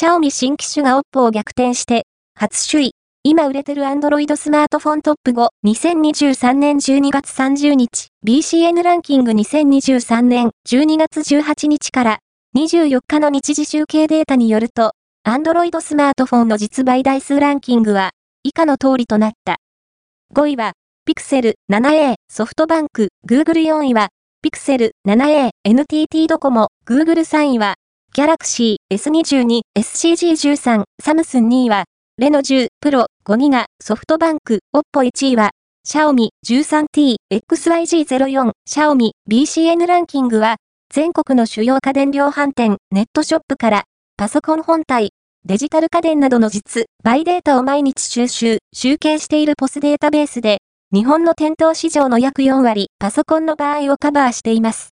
シャオミ新機種が OPPO を逆転して、初首位。今売れてる Android スマートフォントップ5、2023年12月30日、BCN ランキング2023年12月18日から24日の日時集計データによると、Android スマートフォンの実売台数ランキングは、以下の通りとなった。5位は、Pixel 7a、ソフトバンク、Google 4位は、Pixel 7a、NTT ドコモ、Google 3位は、Galaxy S22、SCG13、サムスン2位は、レノ10、プロ、5ギガ、ソフトバンク、OPPO 1位は、シャオミ 13T、XYG04、シャオミ BCN ランキングは、全国の主要家電量販店、ネットショップから、パソコン本体、デジタル家電などの実、バイデータを毎日収集、集計しているポスデータベースで、日本の店頭市場の約4割、パソコンの場合をカバーしています。